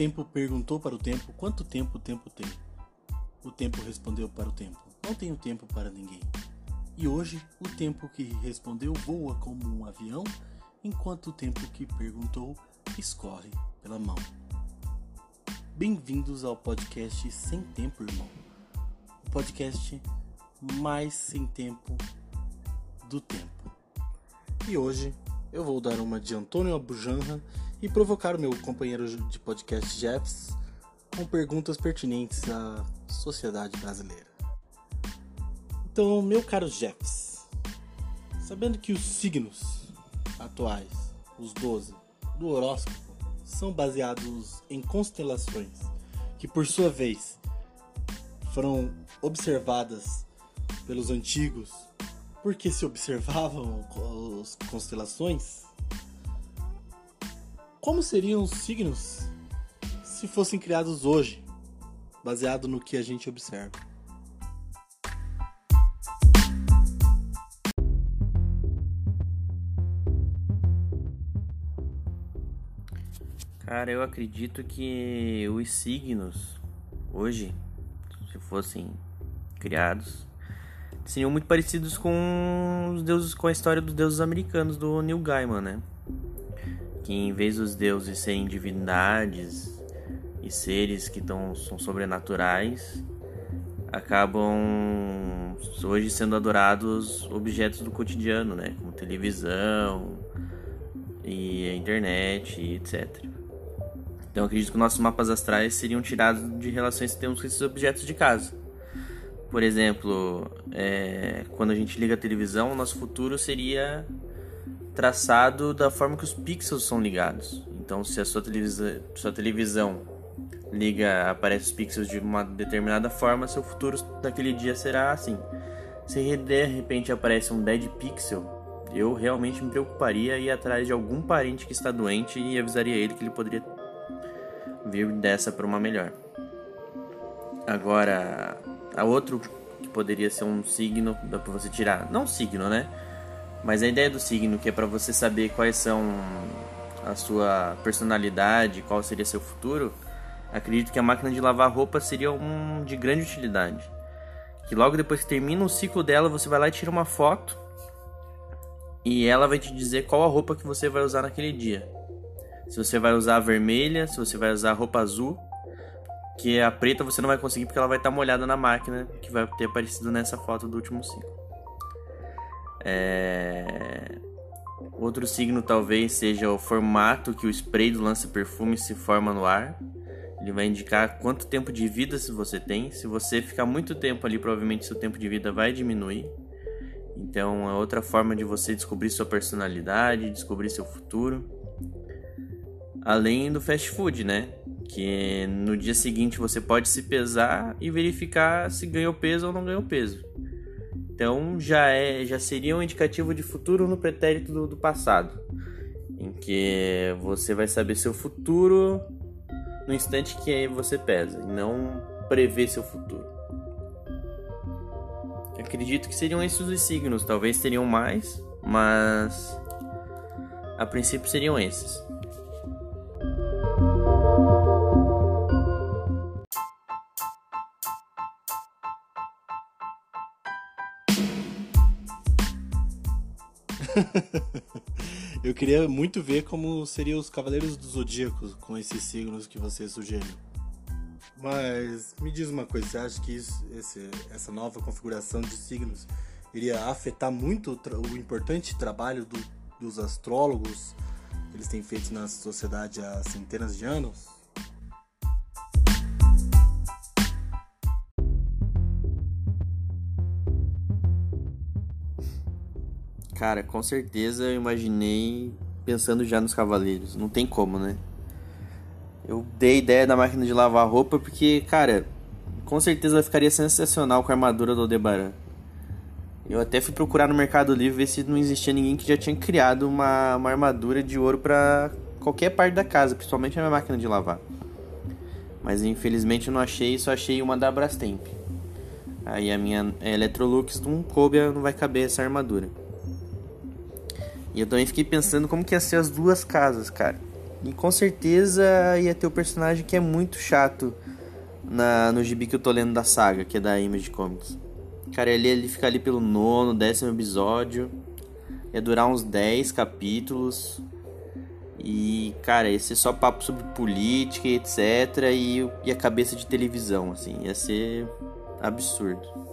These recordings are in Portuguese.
tempo perguntou para o tempo quanto tempo o tempo tem. O tempo respondeu para o tempo: Não tenho tempo para ninguém. E hoje, o tempo que respondeu voa como um avião, enquanto o tempo que perguntou escorre pela mão. Bem-vindos ao podcast Sem Tempo, irmão. O podcast mais sem tempo do tempo. E hoje eu vou dar uma de Antônio Abujanra e provocar o meu companheiro de podcast Jeffs com perguntas pertinentes à sociedade brasileira. Então, meu caro Jeffs, sabendo que os signos atuais, os 12, do horóscopo, são baseados em constelações, que por sua vez foram observadas pelos antigos porque se observavam as constelações como seriam os signos se fossem criados hoje, baseado no que a gente observa? Cara, eu acredito que os signos hoje, se fossem criados, seriam muito parecidos com os deuses, com a história dos deuses americanos do Neil Gaiman, né? Que em vez dos deuses serem divindades e seres que tão, são sobrenaturais, acabam hoje sendo adorados objetos do cotidiano, né? Como televisão e a internet e etc. Então acredito que nossos mapas astrais seriam tirados de relações que temos com esses objetos de casa. Por exemplo, é, quando a gente liga a televisão, o nosso futuro seria traçado da forma que os pixels são ligados. Então, se a sua, televisa sua televisão liga, aparece os pixels de uma determinada forma, seu futuro daquele dia será assim. Se de repente aparece um dead pixel, eu realmente me preocuparia e ir atrás de algum parente que está doente e avisaria ele que ele poderia vir dessa para uma melhor. Agora, a outro que poderia ser um signo, dá para você tirar, não signo, né? Mas a ideia do signo, que é para você saber quais são a sua personalidade, qual seria seu futuro, acredito que a máquina de lavar roupa seria um de grande utilidade. Que logo depois que termina o ciclo dela, você vai lá e tira uma foto e ela vai te dizer qual a roupa que você vai usar naquele dia. Se você vai usar a vermelha, se você vai usar a roupa azul, que a preta você não vai conseguir porque ela vai estar molhada na máquina que vai ter aparecido nessa foto do último ciclo. É... Outro signo talvez seja o formato que o spray do lança-perfume se forma no ar. Ele vai indicar quanto tempo de vida você tem. Se você ficar muito tempo ali, provavelmente seu tempo de vida vai diminuir. Então é outra forma de você descobrir sua personalidade, descobrir seu futuro. Além do fast food, né? Que no dia seguinte você pode se pesar e verificar se ganhou peso ou não ganhou peso. Então já é, já seria um indicativo de futuro no pretérito do, do passado, em que você vai saber seu futuro no instante que você pesa, e não prever seu futuro. acredito que seriam esses os signos, talvez teriam mais, mas a princípio seriam esses. Eu queria muito ver como seriam os Cavaleiros do Zodíaco com esses signos que você sugeriu. Mas me diz uma coisa, você acha que isso, esse, essa nova configuração de signos iria afetar muito o, o importante trabalho do, dos astrólogos que eles têm feito na sociedade há centenas de anos? Cara, com certeza eu imaginei pensando já nos cavaleiros. Não tem como, né? Eu dei ideia da máquina de lavar roupa porque, cara, com certeza ficaria sensacional com a armadura do Aldebaran. Eu até fui procurar no Mercado Livre ver se não existia ninguém que já tinha criado uma, uma armadura de ouro para qualquer parte da casa, principalmente a minha máquina de lavar. Mas infelizmente eu não achei, só achei uma da Brastemp. Aí a minha Electrolux não coube, não vai caber essa armadura. E eu também fiquei pensando como que ia ser as duas casas, cara. E com certeza ia ter o personagem que é muito chato na, no gibi que eu tô lendo da saga, que é da Image Comics. Cara, ele, ele fica ali pelo nono, décimo episódio. Ia durar uns 10 capítulos. E, cara, ia ser só papo sobre política etc. E, e a cabeça de televisão, assim. Ia ser absurdo.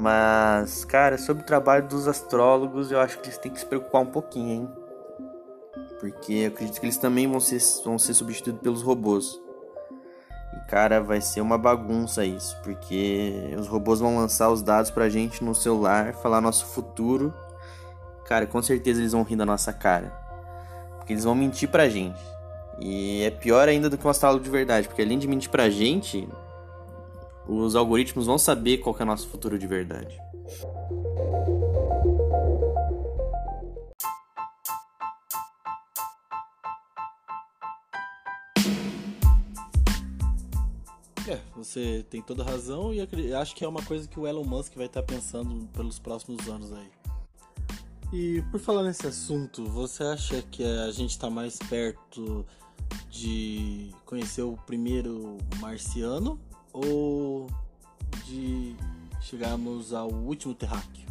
Mas, cara, sobre o trabalho dos astrólogos, eu acho que eles têm que se preocupar um pouquinho, hein? Porque acredito que eles também vão ser, vão ser substituídos pelos robôs. E, cara, vai ser uma bagunça isso. Porque os robôs vão lançar os dados pra gente no celular, falar nosso futuro. Cara, com certeza eles vão rir da nossa cara. Porque eles vão mentir pra gente. E é pior ainda do que um astrólogo de verdade. Porque além de mentir pra gente, os algoritmos vão saber qual é o nosso futuro de verdade. É, você tem toda razão e acho que é uma coisa que o Elon Musk vai estar pensando pelos próximos anos aí. E por falar nesse assunto, você acha que a gente está mais perto de conhecer o primeiro marciano ou de chegarmos ao último terráqueo?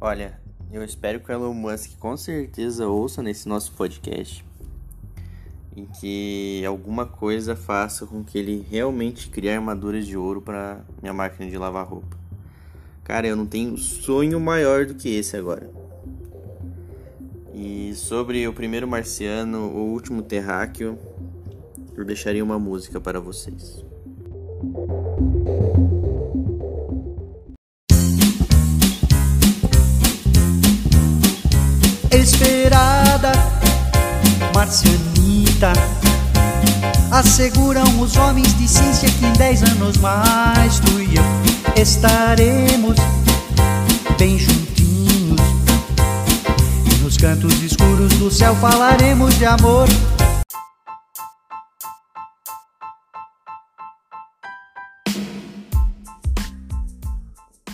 Olha, eu espero que o Elon Musk com certeza ouça nesse nosso podcast em que alguma coisa faça com que ele realmente crie armaduras de ouro para minha máquina de lavar roupa. Cara, eu não tenho sonho maior do que esse agora. E sobre o primeiro marciano, o último terráqueo, eu deixaria uma música para vocês. Esperada, marcianita, asseguram os homens de ciência que em dez anos mais tu e eu estaremos bem juntos cantos escuros do céu falaremos de amor.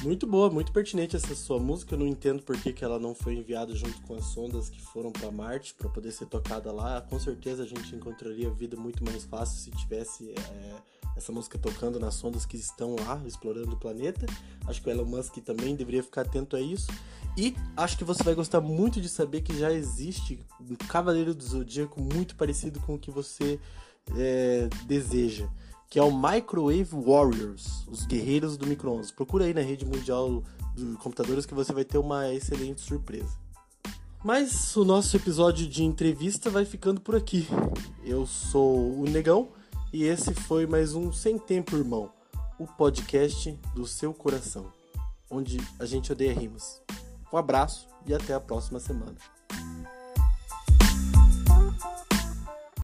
Muito boa, muito pertinente essa sua música. Eu não entendo por que, que ela não foi enviada junto com as sondas que foram para Marte para poder ser tocada lá. Com certeza a gente encontraria vida muito mais fácil se tivesse é, essa música tocando nas sondas que estão lá explorando o planeta. Acho que o Elon Musk também deveria ficar atento a isso. E acho que você vai gostar muito de saber que já existe um Cavaleiro do Zodíaco muito parecido com o que você é, deseja, que é o Microwave Warriors, os Guerreiros do Microondas. Procura aí na rede mundial de computadores que você vai ter uma excelente surpresa. Mas o nosso episódio de entrevista vai ficando por aqui. Eu sou o Negão e esse foi mais um Sem Tempo Irmão, o podcast do seu coração, onde a gente odeia rimas. Um abraço e até a próxima semana.